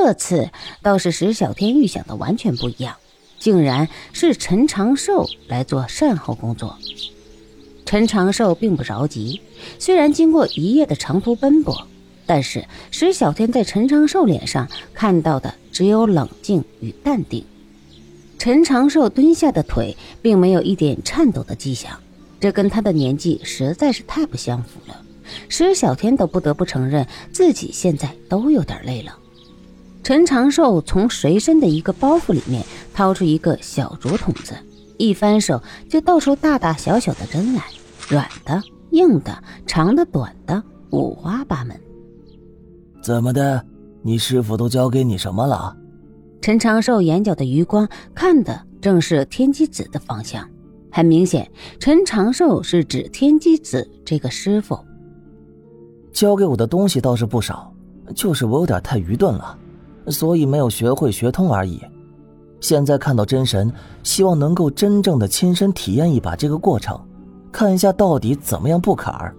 这次倒是石小天预想的完全不一样，竟然是陈长寿来做善后工作。陈长寿并不着急，虽然经过一夜的长途奔波，但是石小天在陈长寿脸上看到的只有冷静与淡定。陈长寿蹲下的腿并没有一点颤抖的迹象，这跟他的年纪实在是太不相符了。石小天都不得不承认自己现在都有点累了。陈长寿从随身的一个包袱里面掏出一个小竹筒子，一翻手就倒出大大小小的针来。软的、硬的、长的、短的，五花八门。怎么的？你师傅都教给你什么了？陈长寿眼角的余光看的正是天机子的方向，很明显，陈长寿是指天机子这个师傅。教给我的东西倒是不少，就是我有点太愚钝了，所以没有学会学通而已。现在看到真神，希望能够真正的亲身体验一把这个过程。看一下到底怎么样布坎儿。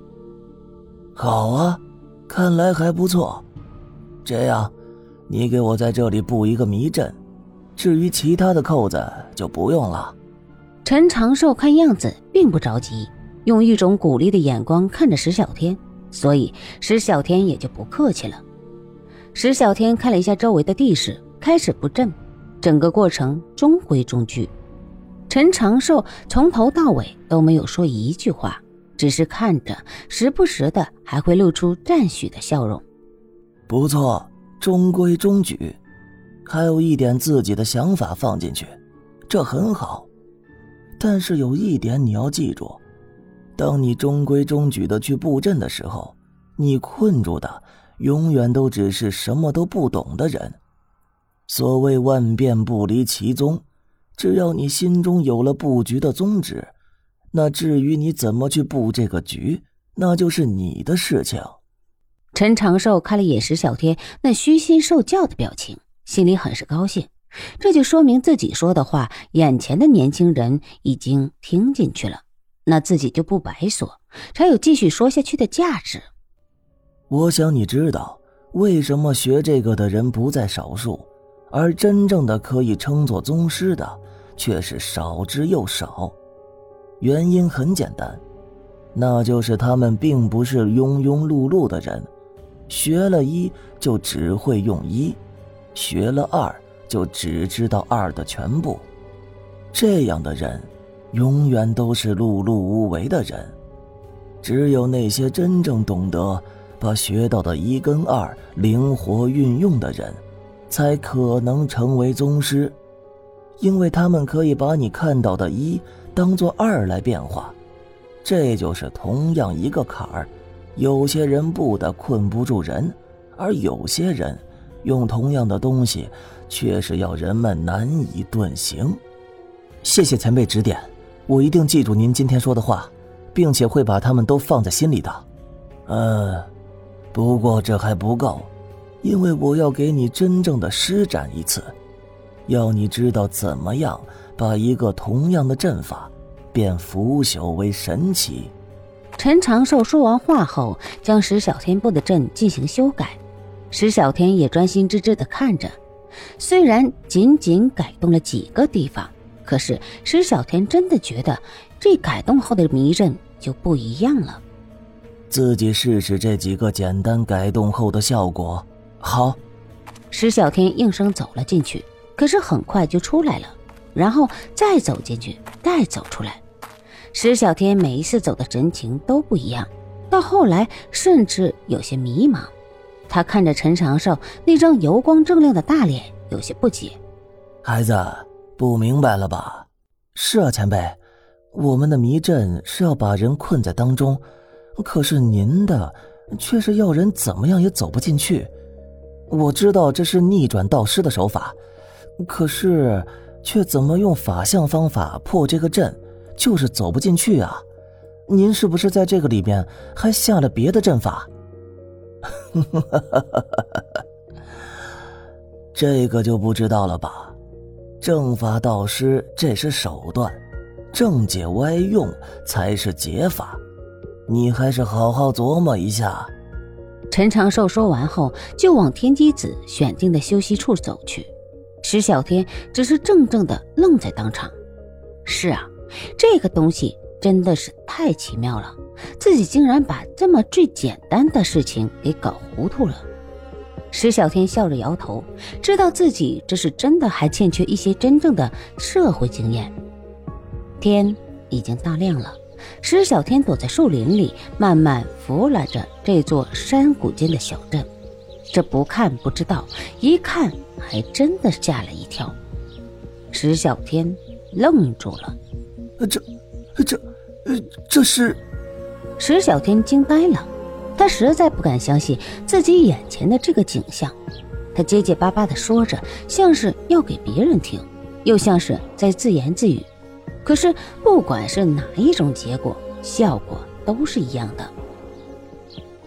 好啊，看来还不错。这样，你给我在这里布一个迷阵，至于其他的扣子就不用了。陈长寿看样子并不着急，用一种鼓励的眼光看着石小天，所以石小天也就不客气了。石小天看了一下周围的地势，开始布阵，整个过程中规中矩。陈长寿从头到尾都没有说一句话，只是看着，时不时的还会露出赞许的笑容。不错，中规中矩，还有一点自己的想法放进去，这很好。但是有一点你要记住，当你中规中矩的去布阵的时候，你困住的永远都只是什么都不懂的人。所谓万变不离其宗。只要你心中有了布局的宗旨，那至于你怎么去布这个局，那就是你的事情。陈长寿看了眼石小天那虚心受教的表情，心里很是高兴。这就说明自己说的话，眼前的年轻人已经听进去了，那自己就不白说，才有继续说下去的价值。我想你知道，为什么学这个的人不在少数，而真正的可以称作宗师的。却是少之又少，原因很简单，那就是他们并不是庸庸碌碌的人，学了一就只会用一，学了二就只知道二的全部，这样的人，永远都是碌碌无为的人。只有那些真正懂得把学到的一跟二灵活运用的人，才可能成为宗师。因为他们可以把你看到的一当做二来变化，这就是同样一个坎儿。有些人布的困不住人，而有些人用同样的东西，却是要人们难以遁形。谢谢前辈指点，我一定记住您今天说的话，并且会把他们都放在心里的。嗯，不过这还不够，因为我要给你真正的施展一次。要你知道怎么样把一个同样的阵法变腐朽为神奇。陈长寿说完话后，将石小天布的阵进行修改。石小天也专心致志地看着，虽然仅仅改动了几个地方，可是石小天真的觉得这改动后的迷阵就不一样了。自己试试这几个简单改动后的效果。好，石小天应声走了进去。可是很快就出来了，然后再走进去，再走出来。石小天每一次走的神情都不一样，到后来甚至有些迷茫。他看着陈长寿那张油光锃亮的大脸，有些不解：“孩子，不明白了吧？”“是啊，前辈，我们的迷阵是要把人困在当中，可是您的却是要人怎么样也走不进去。我知道这是逆转道师的手法。”可是，却怎么用法相方法破这个阵，就是走不进去啊！您是不是在这个里面还下了别的阵法？这个就不知道了吧？正法道师这是手段，正解歪用才是解法。你还是好好琢磨一下。陈长寿说完后，就往天机子选定的休息处走去。石小天只是怔怔的愣在当场。是啊，这个东西真的是太奇妙了，自己竟然把这么最简单的事情给搞糊涂了。石小天笑着摇头，知道自己这是真的还欠缺一些真正的社会经验。天已经大亮了，石小天躲在树林里，慢慢俯览着这座山谷间的小镇。这不看不知道，一看还真的吓了一跳。石小天愣住了，这、这、呃，这是……石小天惊呆了。他实在不敢相信自己眼前的这个景象，他结结巴巴地说着，像是要给别人听，又像是在自言自语。可是不管是哪一种结果，效果都是一样的。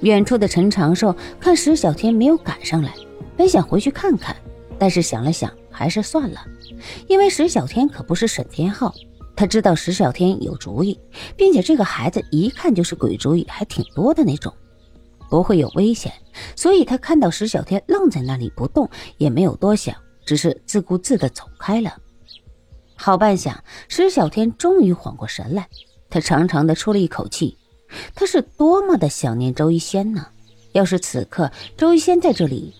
远处的陈长寿看石小天没有赶上来，本想回去看看，但是想了想，还是算了，因为石小天可不是沈天浩，他知道石小天有主意，并且这个孩子一看就是鬼主意还挺多的那种。不会有危险，所以他看到石小天愣在那里不动，也没有多想，只是自顾自地走开了。好半晌，石小天终于缓过神来，他长长的出了一口气。他是多么的想念周一仙呢？要是此刻周一仙在这里，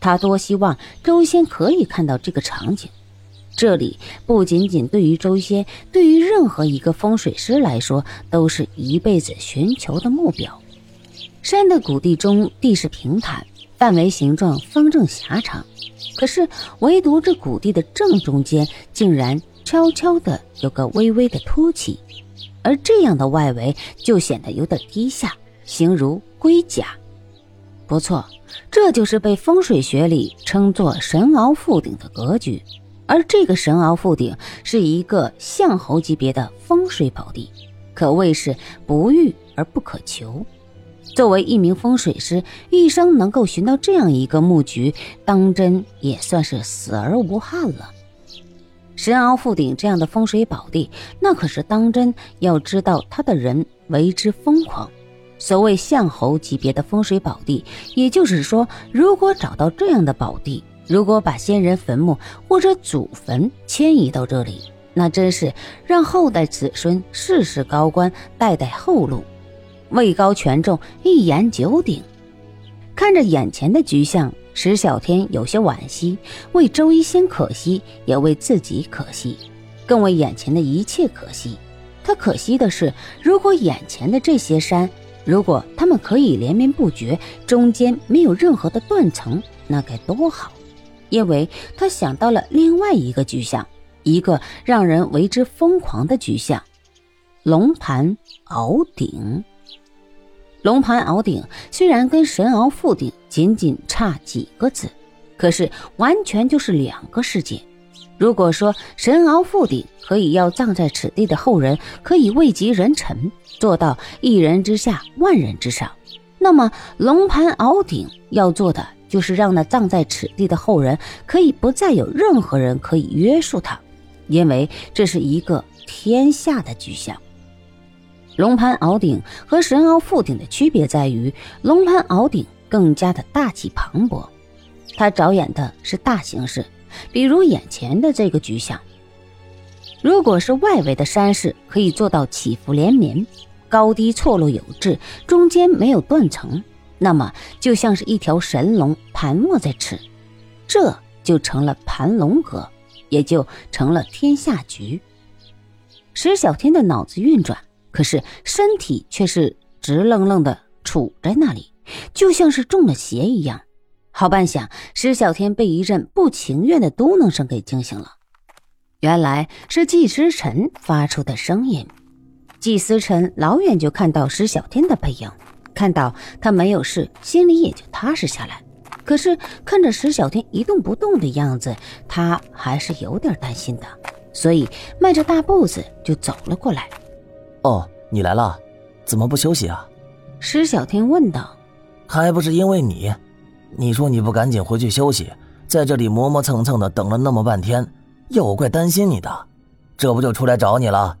他多希望周一仙可以看到这个场景。这里不仅仅对于周一仙，对于任何一个风水师来说，都是一辈子寻求的目标。山的谷地中，地势平坦，范围形状方正狭长。可是，唯独这谷地的正中间，竟然悄悄的有个微微的凸起，而这样的外围就显得有点低下，形如龟甲。不错，这就是被风水学里称作神鳌覆顶的格局。而这个神鳌覆顶是一个象侯级别的风水宝地，可谓是不遇而不可求。作为一名风水师，一生能够寻到这样一个墓局，当真也算是死而无憾了。神鳌覆顶这样的风水宝地，那可是当真要知道他的人为之疯狂。所谓相侯级别的风水宝地，也就是说，如果找到这样的宝地，如果把先人坟墓或者祖坟迁移到这里，那真是让后代子孙世世高官，代代后路。位高权重，一言九鼎。看着眼前的局象，石小天有些惋惜，为周一仙可惜，也为自己可惜，更为眼前的一切可惜。他可惜的是，如果眼前的这些山，如果他们可以连绵不绝，中间没有任何的断层，那该多好！因为他想到了另外一个局象，一个让人为之疯狂的局象——龙盘鳌顶。龙盘鳌顶虽然跟神鳌覆顶仅仅差几个字，可是完全就是两个世界。如果说神鳌覆顶可以要葬在此地的后人可以位极人臣，做到一人之下万人之上，那么龙盘鳌顶要做的就是让那葬在此地的后人可以不再有任何人可以约束他，因为这是一个天下的局象。龙盘鳌顶和神鳌覆顶的区别在于，龙盘鳌顶更加的大气磅礴，它着眼的是大形势，比如眼前的这个局象。如果是外围的山势可以做到起伏连绵，高低错落有致，中间没有断层，那么就像是一条神龙盘卧在此，这就成了盘龙阁，也就成了天下局。石小天的脑子运转。可是身体却是直愣愣的杵在那里，就像是中了邪一样。好半晌，石小天被一阵不情愿的嘟囔声给惊醒了。原来是季思辰发出的声音。季思辰老远就看到石小天的背影，看到他没有事，心里也就踏实下来。可是看着石小天一动不动的样子，他还是有点担心的，所以迈着大步子就走了过来。哦，你来了，怎么不休息啊？施小天问道。还不是因为你，你说你不赶紧回去休息，在这里磨磨蹭蹭的等了那么半天，要我怪担心你的，这不就出来找你了。